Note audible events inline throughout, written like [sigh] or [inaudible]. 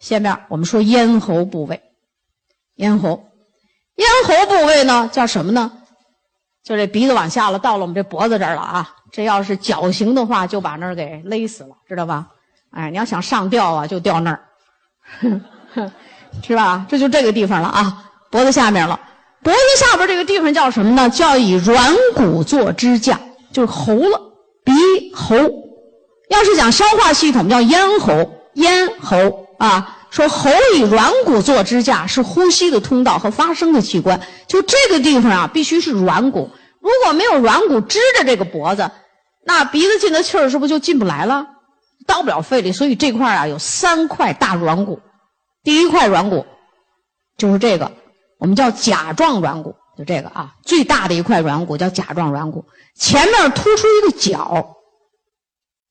下面我们说咽喉部位，咽喉，咽喉部位呢叫什么呢？就这鼻子往下了，到了我们这脖子这儿了啊！这要是绞刑的话，就把那儿给勒死了，知道吧？哎，你要想上吊啊，就吊那儿，[laughs] 是吧？这就这个地方了啊，脖子下面了。脖子下边这个地方叫什么呢？叫以软骨做支架，就是喉了，鼻喉。要是讲消化系统，叫咽喉，咽喉啊。说喉以软骨做支架，是呼吸的通道和发声的器官。就这个地方啊，必须是软骨。如果没有软骨支着这个脖子，那鼻子进的气儿是不是就进不来了？到不了肺里。所以这块啊，有三块大软骨。第一块软骨就是这个，我们叫甲状软骨，就这个啊，最大的一块软骨叫甲状软骨，前面突出一个角。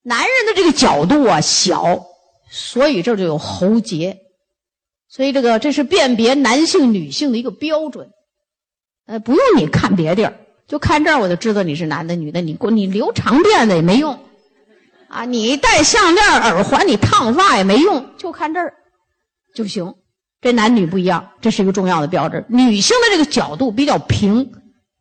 男人的这个角度啊小。所以这就有喉结，所以这个这是辨别男性女性的一个标准，呃，不用你看别地儿，就看这儿我就知道你是男的女的。你你留长辫子也没用，啊，你戴项链耳环你烫发也没用，就看这儿就行。这男女不一样，这是一个重要的标志。女性的这个角度比较平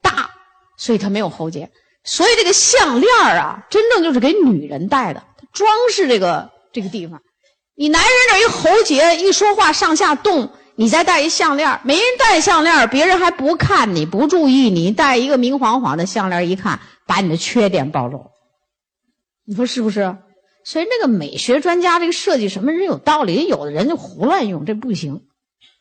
大，所以它没有喉结。所以这个项链啊，真正就是给女人戴的，装饰这个这个地方。你男人这一喉结，一说话上下动，你再戴一项链没人戴项链别人还不看你不注意你，戴一个明晃晃的项链一看，把你的缺点暴露。你说是不是？所以那个美学专家这个设计什么人有道理，有的人就胡乱用，这不行，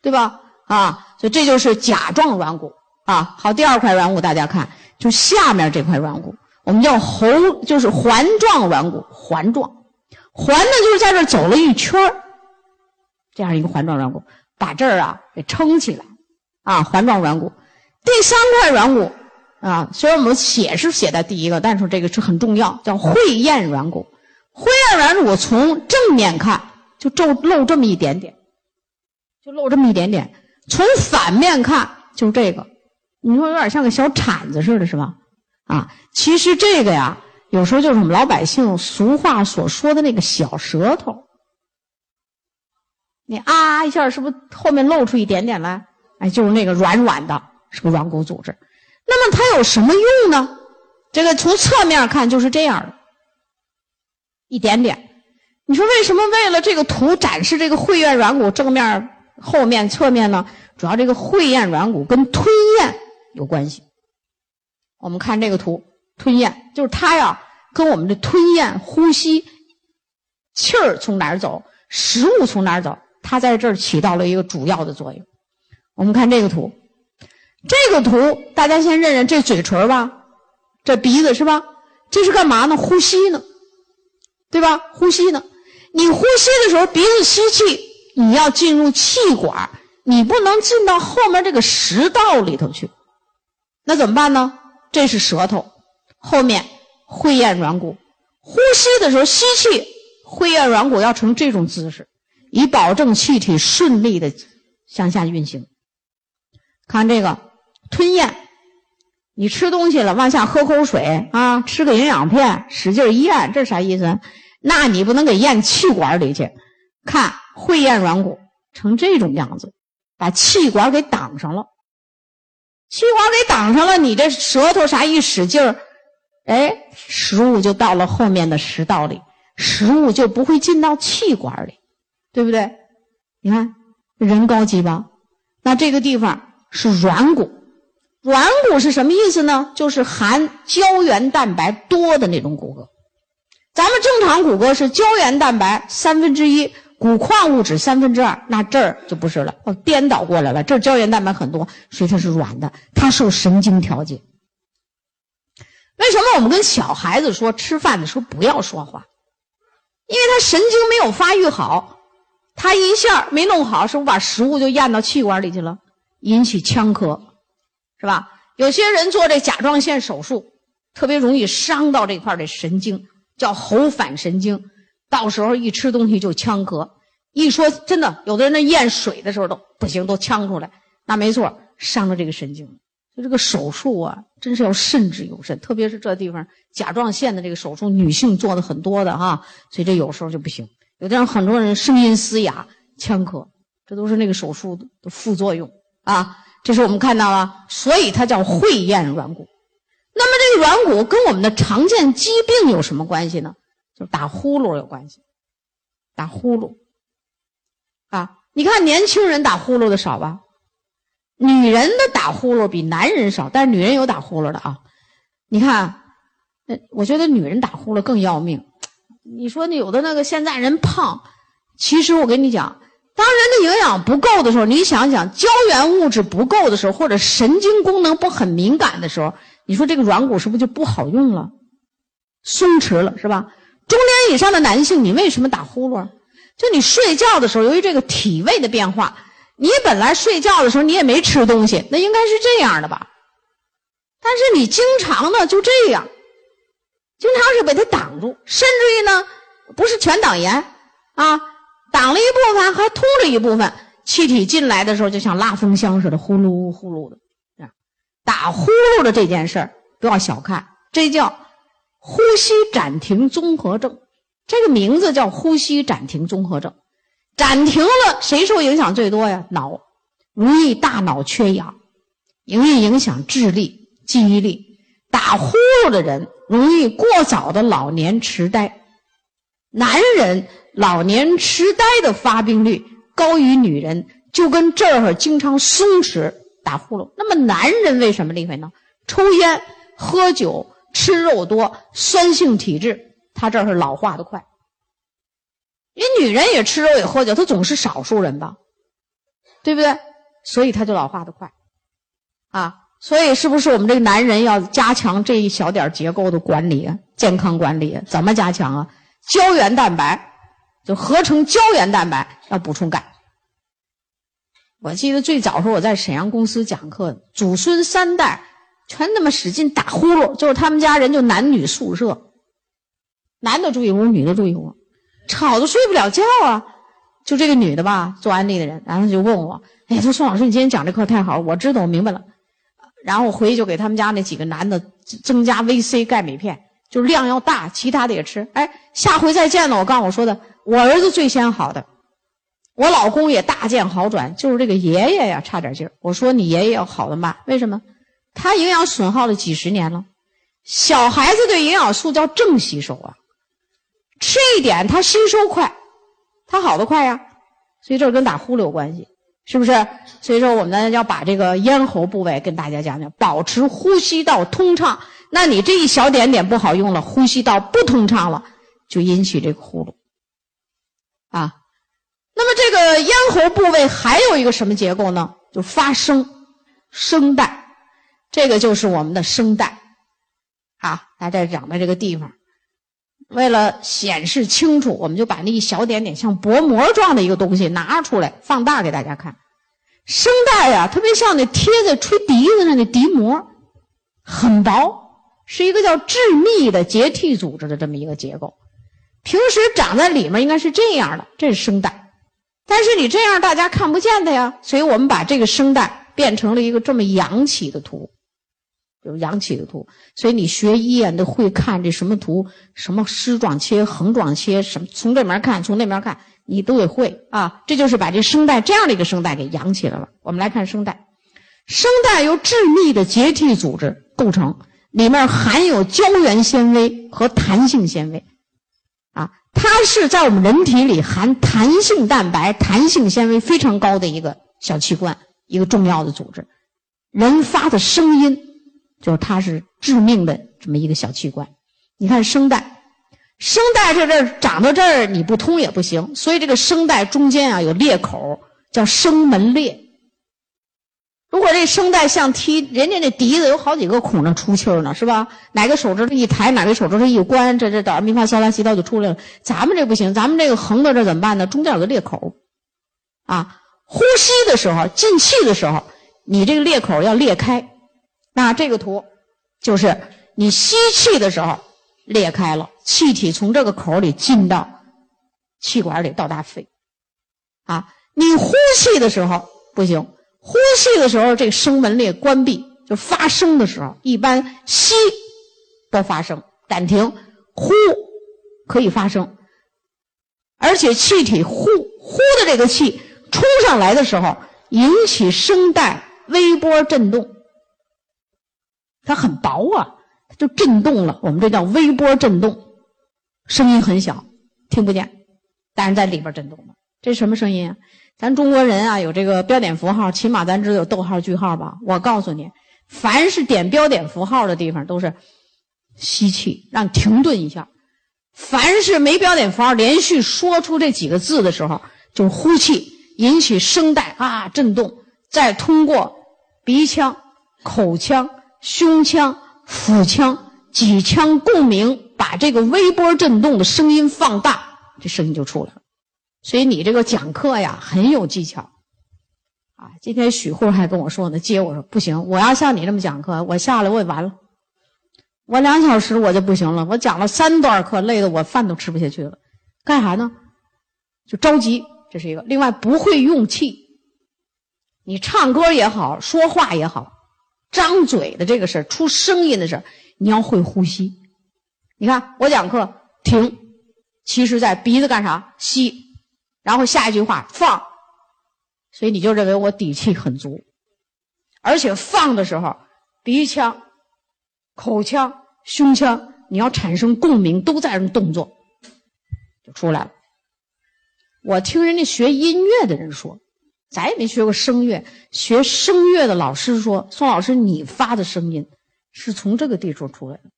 对吧？啊，所以这就是甲状软骨啊。好，第二块软骨大家看，就下面这块软骨，我们叫喉，就是环状软骨，环状。环呢，就是在这走了一圈这样一个环状软骨，把这儿啊给撑起来，啊，环状软骨。第三块软骨啊，虽然我们写是写在第一个，但是这个是很重要，叫会厌软骨。会厌软骨从正面看就皱露这么一点点，就露这么一点点。从反面看就这个，你说有点像个小铲子似的，是吧？啊，其实这个呀。有时候就是我们老百姓俗话所说的那个小舌头，你啊一下是不是后面露出一点点来？哎，就是那个软软的，是个软骨组织。那么它有什么用呢？这个从侧面看就是这样的，一点点。你说为什么为了这个图展示这个会厌软骨正面、后面、侧面呢？主要这个会厌软骨跟吞咽有关系。我们看这个图。吞咽就是它呀，跟我们的吞咽、呼吸、气儿从哪儿走，食物从哪儿走，它在这儿起到了一个主要的作用。我们看这个图，这个图大家先认认，这嘴唇吧，这鼻子是吧？这是干嘛呢？呼吸呢，对吧？呼吸呢？你呼吸的时候，鼻子吸气，你要进入气管，你不能进到后面这个食道里头去，那怎么办呢？这是舌头。后面会厌软骨，呼吸的时候吸气，会厌软骨要成这种姿势，以保证气体顺利的向下运行。看这个吞咽，你吃东西了往下喝口水啊，吃个营养片使劲咽，这啥意思？那你不能给咽气管里去。看会厌软骨成这种样子，把气管给挡上了，气管给挡上了，你这舌头啥一使劲儿。哎，食物就到了后面的食道里，食物就不会进到气管里，对不对？你看，人高级吧？那这个地方是软骨，软骨是什么意思呢？就是含胶原蛋白多的那种骨骼。咱们正常骨骼是胶原蛋白三分之一，骨矿物质三分之二，那这儿就不是了，哦，颠倒过来了。这儿胶原蛋白很多，所以它是软的，它受神经调节。为什么我们跟小孩子说吃饭的时候不要说话？因为他神经没有发育好，他一下没弄好，是不是把食物就咽到气管里去了，引起呛咳，是吧？有些人做这甲状腺手术，特别容易伤到这块的神经，叫喉返神经，到时候一吃东西就呛咳。一说真的，有的人那咽水的时候都不行，都呛出来，那没错，伤了这个神经。就这个手术啊，真是要慎之又慎，特别是这地方甲状腺的这个手术，女性做的很多的哈，所以这有时候就不行。有的人很多人声音嘶哑，呛咳，这都是那个手术的副作用啊。这是我们看到了，所以它叫会咽软骨。那么这个软骨跟我们的常见疾病有什么关系呢？就是打呼噜有关系，打呼噜啊。你看年轻人打呼噜的少吧？女人的打呼噜比男人少，但是女人有打呼噜的啊。你看，那我觉得女人打呼噜更要命。你说那有的那个现在人胖，其实我跟你讲，当人的营养不够的时候，你想想胶原物质不够的时候，或者神经功能不很敏感的时候，你说这个软骨是不是就不好用了，松弛了是吧？中年以上的男性，你为什么打呼噜？就你睡觉的时候，由于这个体位的变化。你本来睡觉的时候你也没吃东西，那应该是这样的吧？但是你经常的就这样，经常是被它挡住，甚至于呢，不是全挡严啊，挡了一部分还通了一部分，气体进来的时候就像拉风箱似的，呼噜呼噜的。打呼噜的这件事儿不要小看，这叫呼吸暂停综合症，这个名字叫呼吸暂停综合症。暂停了，谁受影响最多呀？脑，容易大脑缺氧，容易影响智力、记忆力。打呼噜的人容易过早的老年痴呆，男人老年痴呆的发病率高于女人，就跟这儿经常松弛打呼噜。那么男人为什么厉害呢？抽烟、喝酒、吃肉多，酸性体质，他这儿是老化的快。女人也吃肉也喝酒，她总是少数人吧，对不对？所以她就老化的快，啊，所以是不是我们这个男人要加强这一小点结构的管理啊？健康管理怎么加强啊？胶原蛋白就合成胶原蛋白要补充钙。我记得最早时候我在沈阳公司讲课，祖孙三代全那么使劲打呼噜，就是他们家人就男女宿舍，男的住一屋，女的住一屋。吵得睡不了觉啊！就这个女的吧，做安利的人，然后就问我：“哎，说宋老师，你今天讲这课太好了，我知道，我明白了。”然后我回去就给他们家那几个男的增加 VC 钙镁片，就是量要大，其他的也吃。哎，下回再见了，我告诉我说的，我儿子最先好的，我老公也大见好转，就是这个爷爷呀差点劲儿。我说你爷爷要好的慢，为什么？他营养损耗了几十年了，小孩子对营养素叫正吸收啊。吃一点，它吸收快，它好的快呀，所以这跟打呼噜有关系，是不是？所以说我们要把这个咽喉部位跟大家讲讲，保持呼吸道通畅。那你这一小点点不好用了，呼吸道不通畅了，就引起这个呼噜啊。那么这个咽喉部位还有一个什么结构呢？就发声，声带，这个就是我们的声带啊，它这长在这个地方。为了显示清楚，我们就把那一小点点像薄膜状的一个东西拿出来放大给大家看。声带呀，特别像那贴在吹笛子上的笛膜，很薄，是一个叫致密的结缔组织的这么一个结构。平时长在里面应该是这样的，这是声带。但是你这样大家看不见的呀，所以我们把这个声带变成了一个这么扬起的图。有扬起的图，所以你学医啊，都会看这什么图，什么丝状切、横状切，什么从这面看，从那面看，你都得会啊。这就是把这声带这样的一个声带给扬起来了。我们来看声带，声带由致密的结缔组织构成，里面含有胶原纤维和弹性纤维，啊，它是在我们人体里含弹性蛋白、弹性纤维非常高的一个小器官，一个重要的组织。人发的声音。就是它是致命的这么一个小器官，你看声带，声带这这儿长到这儿你不通也不行，所以这个声带中间啊有裂口，叫声门裂。如果这声带像踢人家那笛子有好几个孔那出气儿呢，是吧？哪个手指头一抬，哪个手指头一关，这这哆来咪发嗦拉西哆就出来了。咱们这不行，咱们这个横到这怎么办呢？中间有个裂口，啊，呼吸的时候进气的时候，你这个裂口要裂开。那这个图，就是你吸气的时候裂开了，气体从这个口里进到气管里到达肺，啊，你呼气的时候不行，呼气的时候这声门裂关闭，就发声的时候，一般吸不发声，暂停，呼可以发声，而且气体呼呼的这个。这个气冲上来的时候，引起声带微波震动。它很薄啊，它就震动了。我们这叫微波震动，声音很小，听不见，但是在里边震动了。这什么声音啊？咱中国人啊，有这个标点符号，起码咱知道有逗号、句号吧？我告诉你，凡是点标点符号的地方，都是吸气，让停顿一下；凡是没标点符号，连续说出这几个字的时候，就是呼气，引起声带啊震动，再通过鼻腔、口腔、胸腔、腹腔、几腔共鸣，把这个微波震动的声音放大，这声音就出来了。所以你这个讲课呀很有技巧，啊，今天许护还跟我说呢，接我说不行，我要像你这么讲课，我下来我也完了，我两小时我就不行了，我讲了三段课，累得我饭都吃不下去了，干啥呢？就着急，这是一个。另外不会用气，你唱歌也好，说话也好，张嘴的这个事儿出声音的事儿你要会呼吸。你看我讲课停，其实在鼻子干啥吸。然后下一句话放，所以你就认为我底气很足，而且放的时候，鼻腔、口腔、胸腔你要产生共鸣，都在那动作，就出来了。我听人家学音乐的人说，咱也没学过声乐，学声乐的老师说，宋老师你发的声音是从这个地方出来的，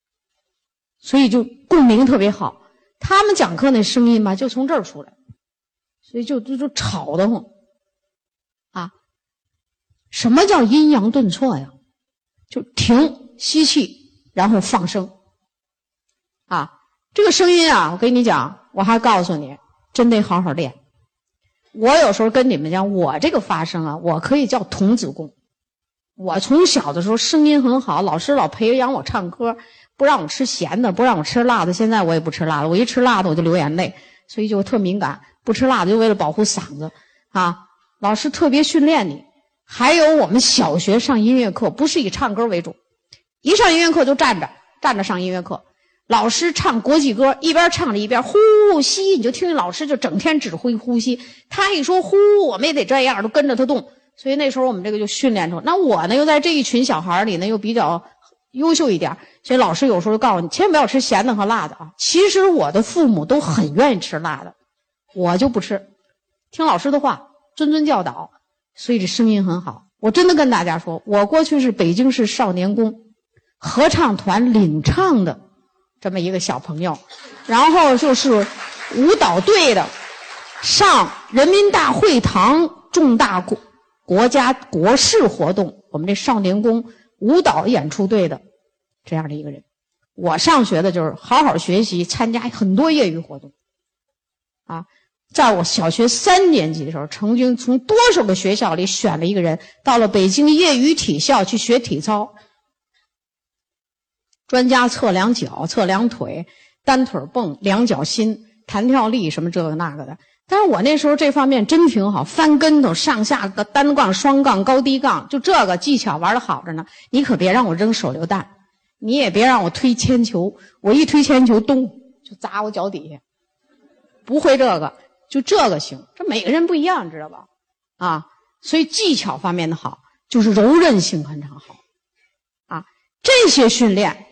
所以就共鸣特别好。他们讲课那声音吧，就从这儿出来。所以就就就吵得慌，啊！什么叫阴阳顿挫呀？就停吸气，然后放声，啊！这个声音啊，我跟你讲，我还告诉你，真得好好练。我有时候跟你们讲，我这个发声啊，我可以叫童子功。我从小的时候声音很好，老师老培养我唱歌，不让我吃咸的，不让我吃辣的。现在我也不吃辣的，我一吃辣的我就流眼泪，所以就特敏感。不吃辣的就为了保护嗓子啊！老师特别训练你。还有我们小学上音乐课，不是以唱歌为主，一上音乐课就站着站着上音乐课。老师唱国际歌，一边唱着一边呼吸，你就听老师就整天指挥呼吸。他一说呼，我们也得这样，都跟着他动。所以那时候我们这个就训练出。那我呢，又在这一群小孩里呢，又比较优秀一点，所以老师有时候就告诉你，千万不要吃咸的和辣的啊。其实我的父母都很愿意吃辣的。我就不吃，听老师的话，谆谆教导，所以这声音很好。我真的跟大家说，我过去是北京市少年宫合唱团领唱的这么一个小朋友，然后就是舞蹈队的，上人民大会堂重大国国家国事活动，我们这少年宫舞蹈演出队的这样的一个人。我上学的就是好好学习，参加很多业余活动，啊。在我小学三年级的时候，曾经从多少个学校里选了一个人，到了北京业余体校去学体操，专家测量脚、测量腿、单腿蹦、量脚心、弹跳力什么这个那个的。但是我那时候这方面真挺好，翻跟头、上下个单杠、双杠、高低杠，就这个技巧玩的好着呢。你可别让我扔手榴弹，你也别让我推铅球，我一推铅球，咚就砸我脚底下。不会这个。就这个行，这每个人不一样，知道吧？啊，所以技巧方面的好，就是柔韧性很常好，啊，这些训练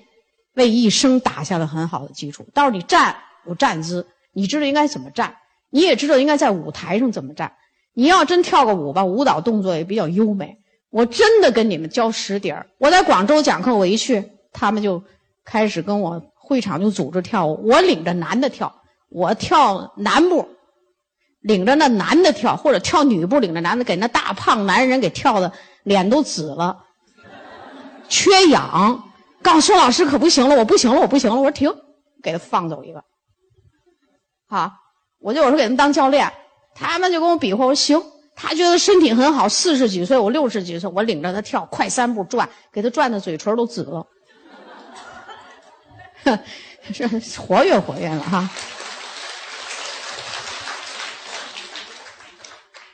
为一生打下了很好的基础。到时候你站有站姿，你知道应该怎么站，你也知道应该在舞台上怎么站。你要真跳个舞吧，舞蹈动作也比较优美。我真的跟你们教实底儿。我在广州讲课，我一去，他们就开始跟我会场就组织跳舞，我领着男的跳，我跳男步。领着那男的跳，或者跳女步，领着男的给那大胖男人给跳的脸都紫了，缺氧。告诉老师可不行了，我不行了，我不行了。我说停，给他放走一个。好，我就有时候给他们当教练，他们就跟我比划。我说行，他觉得身体很好，四十几岁，我六十几岁，我领着他跳快三步转，给他转的嘴唇都紫了，是 [laughs] 活跃活跃了哈。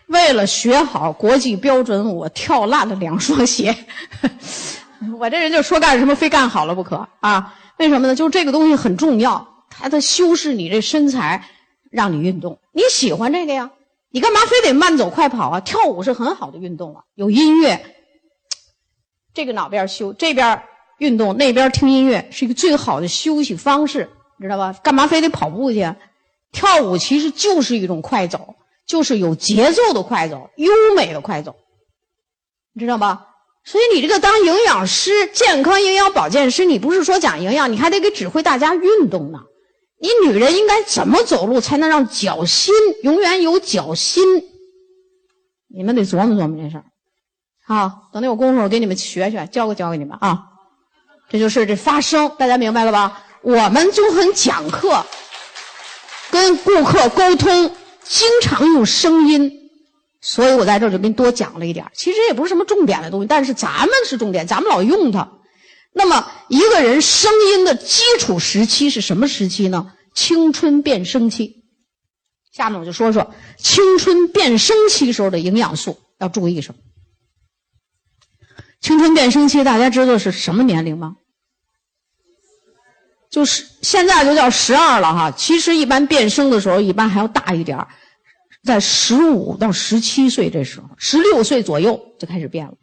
为了学好国际标准，我跳烂了两双鞋。[laughs] 我这人就说干什么非干好了不可啊？为什么呢？就是这个东西很重要，它它修饰你这身材，让你运动。你喜欢这个呀？你干嘛非得慢走快跑啊？跳舞是很好的运动啊，有音乐，这个脑边休，这边运动，那边听音乐，是一个最好的休息方式，知道吧？干嘛非得跑步去？跳舞其实就是一种快走，就是有节奏的快走，优美的快走，你知道吧？所以你这个当营养师、健康营养保健师，你不是说讲营养，你还得给指挥大家运动呢。你女人应该怎么走路才能让脚心永远有脚心？你们得琢磨琢磨这事儿。好，等等有功夫我给你们学学，教个教给你们啊。这就是这发声，大家明白了吧？我们就很讲课，跟顾客沟通，经常用声音。所以我在这儿就给你多讲了一点其实也不是什么重点的东西，但是咱们是重点，咱们老用它。那么一个人声音的基础时期是什么时期呢？青春变声期。下面我就说说青春变声期时候的营养素要注意什么。青春变声期大家知道是什么年龄吗？就是现在就叫十二了哈，其实一般变声的时候一般还要大一点儿。在十五到十七岁这时候，十六岁左右就开始变了。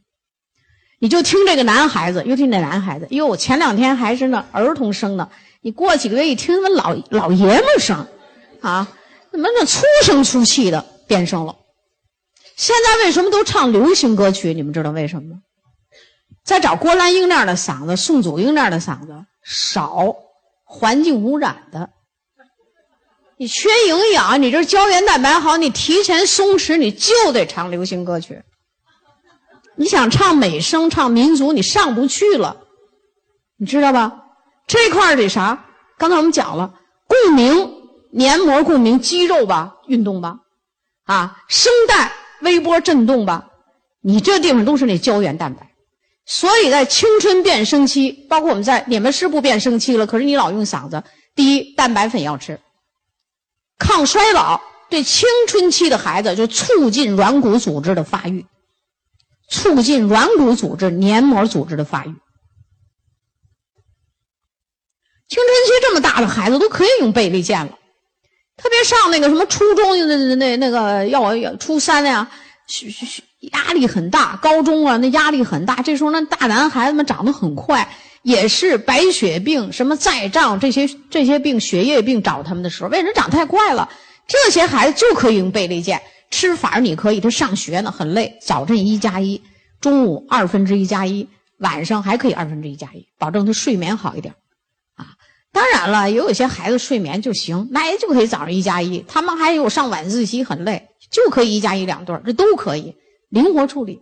你就听这个男孩子，尤其那男孩子，哟，前两天还是那儿童声呢，你过几个月一听，怎么老老爷们声，啊，怎么那粗声粗气的变声了？现在为什么都唱流行歌曲？你们知道为什么吗？在找郭兰英那样的嗓子，宋祖英那样的嗓子少，环境污染的。你缺营养，你这胶原蛋白好，你提前松弛，你就得唱流行歌曲。你想唱美声、唱民族，你上不去了，你知道吧？这块得啥？刚才我们讲了，共鸣、黏膜共鸣、肌肉吧，运动吧，啊，声带微波震动吧，你这地方都是那胶原蛋白。所以在青春变声期，包括我们在你们是不变声期了，可是你老用嗓子。第一，蛋白粉要吃。抗衰老对青春期的孩子就促进软骨组织的发育，促进软骨组织、黏膜组织的发育。青春期这么大的孩子都可以用倍立健了，特别上那个什么初中那那那个要要初三呀，学学压力很大；高中啊，那压力很大。这时候那大男孩子们长得很快。也是白血病、什么再障这些这些病、血液病找他们的时候，为什么长太快了？这些孩子就可以用倍立健，吃法你可以。他上学呢很累，早晨一加一，中午二分之一加一，晚上还可以二分之一加一，保证他睡眠好一点。啊，当然了，也有些孩子睡眠就行，那也就可以早上一加一。他们还有上晚自习很累，就可以一加一两顿，这都可以灵活处理。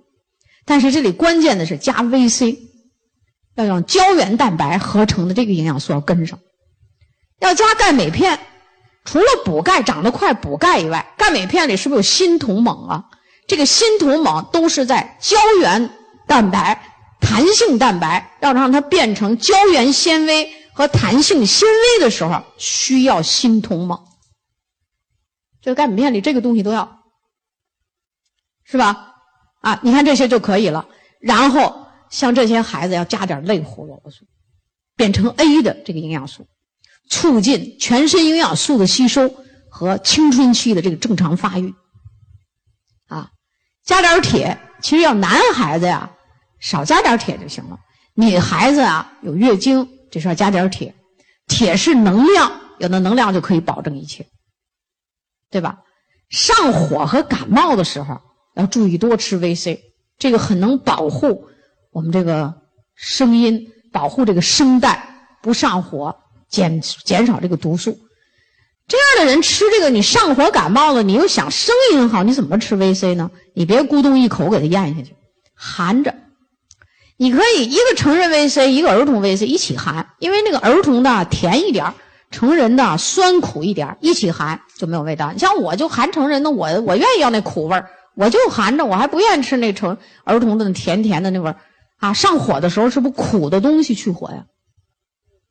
但是这里关键的是加 VC。要用胶原蛋白合成的这个营养素要跟上，要加钙镁片。除了补钙长得快补钙以外，钙镁片里是不是有锌铜锰啊？这个锌铜锰都是在胶原蛋白、弹性蛋白要让它变成胶原纤维和弹性纤维的时候，需要锌铜锰。这个钙镁片里这个东西都要，是吧？啊，你看这些就可以了。然后。像这些孩子要加点类胡萝卜素，变成 A 的这个营养素，促进全身营养素的吸收和青春期的这个正常发育。啊，加点铁，其实要男孩子呀，少加点铁就行了。女孩子啊，有月经，这时候加点铁。铁是能量，有了能量就可以保证一切，对吧？上火和感冒的时候要注意多吃 VC，这个很能保护。我们这个声音保护这个声带不上火，减减少这个毒素。这样的人吃这个，你上火感冒了，你又想声音好，你怎么吃 VC 呢？你别咕咚一口给它咽下去，含着。你可以一个成人 VC，一个儿童 VC 一起含，因为那个儿童的甜一点成人的酸苦一点一起含就没有味道。你像我就含成人的，我我愿意要那苦味，我就含着，我还不愿意吃那成儿童的甜甜的那味儿。啊，上火的时候是不苦的东西去火呀？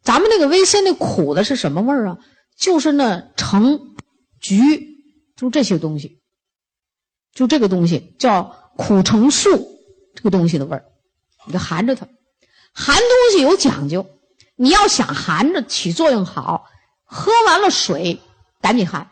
咱们那个维 C 那苦的是什么味儿啊？就是那橙、橘，就这些东西，就这个东西叫苦橙素，这个东西的味儿，你就含着它。含东西有讲究，你要想含着起作用好，喝完了水赶紧含，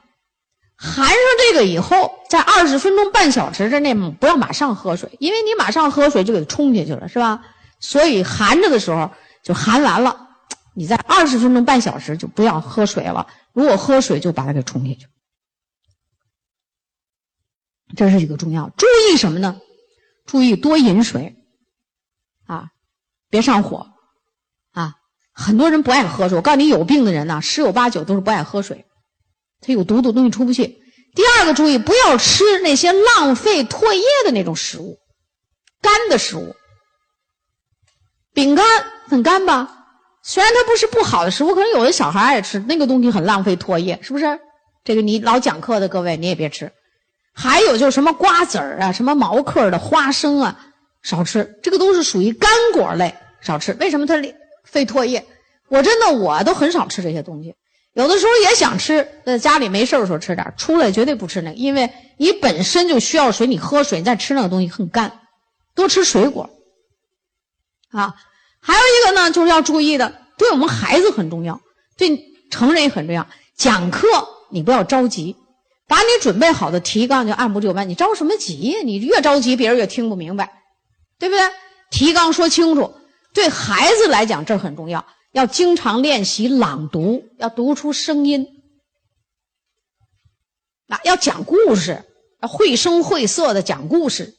含上这个以后，在二十分钟、半小时之内不要马上喝水，因为你马上喝水就给它冲下去了，是吧？所以含着的时候就含完了，你在二十分钟、半小时就不要喝水了。如果喝水，就把它给冲下去。这是一个重要，注意什么呢？注意多饮水，啊，别上火，啊，很多人不爱喝水。我告诉你，有病的人呢，十有八九都是不爱喝水，它有毒的东西出不去。第二个注意，不要吃那些浪费唾液的那种食物，干的食物，饼干很干吧？虽然它不是不好的食物，可能有的小孩爱吃，那个东西很浪费唾液，是不是？这个你老讲课的各位，你也别吃。还有就是什么瓜子儿啊，什么毛嗑的花生啊，少吃。这个都是属于干果类，少吃。为什么它费唾液？我真的我都很少吃这些东西。有的时候也想吃，在家里没事的时候吃点出来绝对不吃那个，因为你本身就需要水，你喝水，你再吃那个东西很干。多吃水果。啊，还有一个呢，就是要注意的，对我们孩子很重要，对成人也很重要。讲课你不要着急。把你准备好的提纲就按部就班，你着什么急呀？你越着急，别人越听不明白，对不对？提纲说清楚，对孩子来讲这很重要，要经常练习朗读，要读出声音。啊，要讲故事，要绘声绘色的讲故事。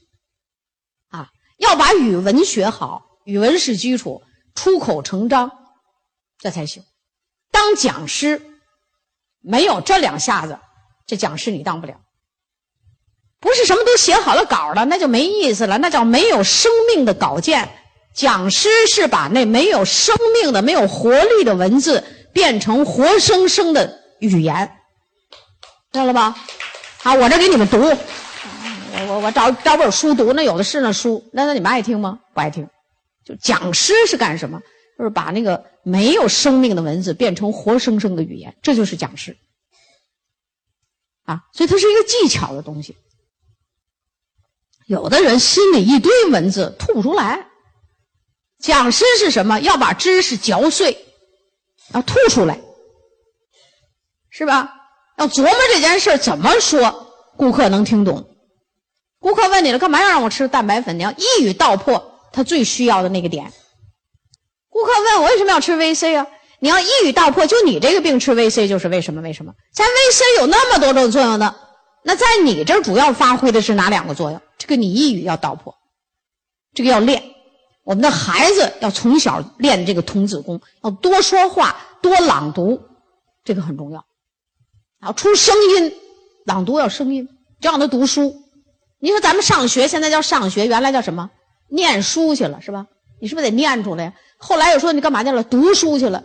啊，要把语文学好，语文是基础，出口成章，这才行。当讲师，没有这两下子。这讲师你当不了，不是什么都写好了稿了，那就没意思了，那叫没有生命的稿件。讲师是把那没有生命的、没有活力的文字变成活生生的语言，知道了吧？好，我这给你们读，我我我找找本书读，那有的是那书，那那你们爱听吗？不爱听。就讲师是干什么？就是把那个没有生命的文字变成活生生的语言，这就是讲师。啊，所以它是一个技巧的东西。有的人心里一堆文字吐不出来，讲师是什么？要把知识嚼碎，要吐出来，是吧？要琢磨这件事怎么说，顾客能听懂。顾客问你了，干嘛要让我吃蛋白粉？你要一语道破他最需要的那个点。顾客问我为什么要吃 VC 啊？你要一语道破，就你这个病吃 VC 就是为什么？为什么？咱 VC 有那么多种作用呢？那在你这主要发挥的是哪两个作用？这个你一语要道破，这个要练。我们的孩子要从小练这个童子功，要多说话，多朗读，这个很重要。要出声音，朗读要声音，就让他读书。你说咱们上学现在叫上学，原来叫什么？念书去了是吧？你是不是得念出来呀？后来又说你干嘛去了？读书去了。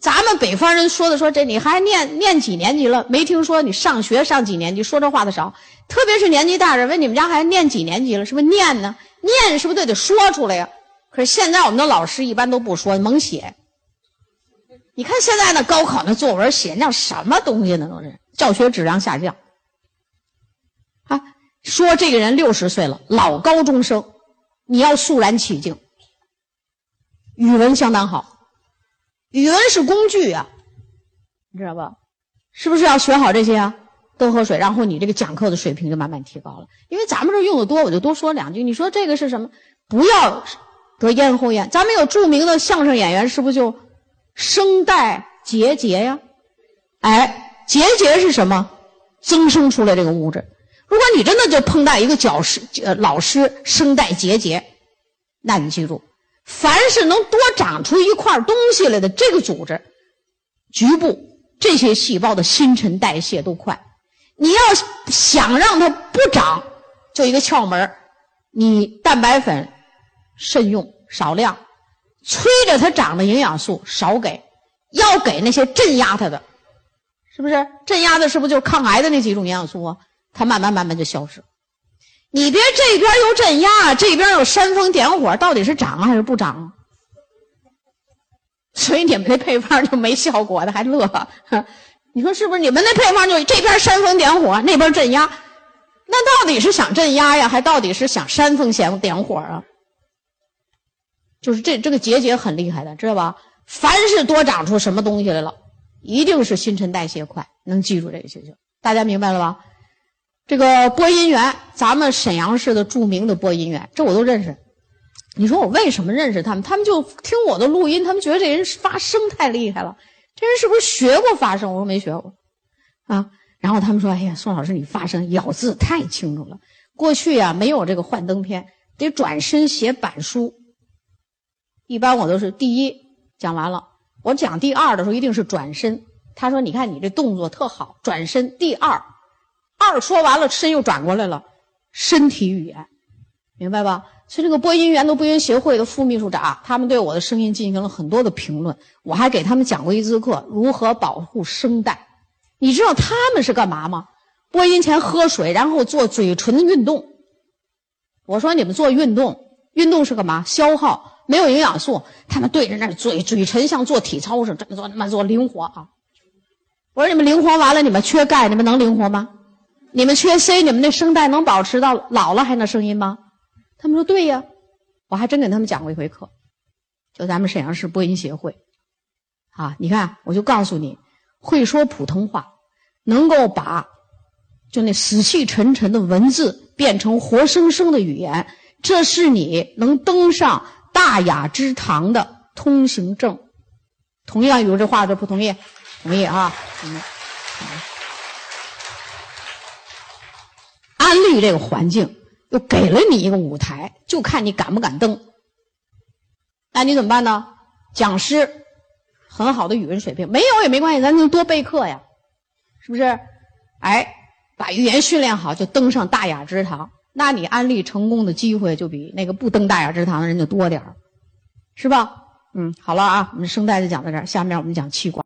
咱们北方人说的说这你还念念几年级了？没听说你上学上几年级？说这话的少，特别是年纪大人问你们家孩子念几年级了？是不是念呢？念是不是都得说出来呀？可是现在我们的老师一般都不说，猛写。你看现在那高考那作文写那什么东西呢？都是教学质量下降。啊，说这个人六十岁了，老高中生，你要肃然起敬，语文相当好。语文是工具啊，你知道吧？是不是要学好这些啊？多喝水，然后你这个讲课的水平就慢慢提高了。因为咱们这用的多，我就多说两句。你说这个是什么？不要得咽喉炎。咱们有著名的相声演员，是不是就声带结节呀？哎，结节是什么？增生出来这个物质。如果你真的就碰到一个教师呃老师声带结节，那你记住。凡是能多长出一块东西来的这个组织，局部这些细胞的新陈代谢都快。你要想让它不长，就一个窍门你蛋白粉慎用少量，催着它长的营养素少给，要给那些镇压它的，是不是？镇压的是不是就抗癌的那几种营养素啊？它慢慢慢慢就消失。你别这边又镇压，这边又煽风点火，到底是长还是不长？所以你们那配方就没效果的，还乐？[laughs] 你说是不是？你们那配方就这边煽风点火，那边镇压，那到底是想镇压呀，还到底是想煽风点点火啊？就是这这个结节很厉害的，知道吧？凡是多长出什么东西来了，一定是新陈代谢快，能记住这个就行。大家明白了吧？这个播音员，咱们沈阳市的著名的播音员，这我都认识。你说我为什么认识他们？他们就听我的录音，他们觉得这人发声太厉害了。这人是不是学过发声？我说没学过，啊。然后他们说：“哎呀，宋老师，你发声咬字太清楚了。过去呀，没有这个幻灯片，得转身写板书。一般我都是第一讲完了，我讲第二的时候一定是转身。他说：‘你看你这动作特好，转身。’第二，二说完了，身又转过来了，身体语言，明白吧？所以这个播音员的播音协会的副秘书长，他们对我的声音进行了很多的评论。我还给他们讲过一次课，如何保护声带。”你知道他们是干嘛吗？播音前喝水，然后做嘴唇运动。我说你们做运动，运动是干嘛？消耗没有营养素。他们对着那嘴嘴唇像做体操似的，这么做那么做灵活啊。我说你们灵活完了，你们缺钙，你们能灵活吗？你们缺 C，你们那声带能保持到老了还能声音吗？他们说对呀。我还真给他们讲过一回课，就咱们沈阳市播音协会。啊，你看，我就告诉你。会说普通话，能够把就那死气沉沉的文字变成活生生的语言，这是你能登上大雅之堂的通行证。同意啊？有这话，的不同意？同意啊？同意。安利这个环境，又给了你一个舞台，就看你敢不敢登。那你怎么办呢？讲师。很好的语文水平没有也没关系，咱能多备课呀，是不是？哎，把语言训练好，就登上大雅之堂，那你安利成功的机会就比那个不登大雅之堂的人就多点儿，是吧？嗯，好了啊，我们声带就讲到这儿，下面我们讲气管。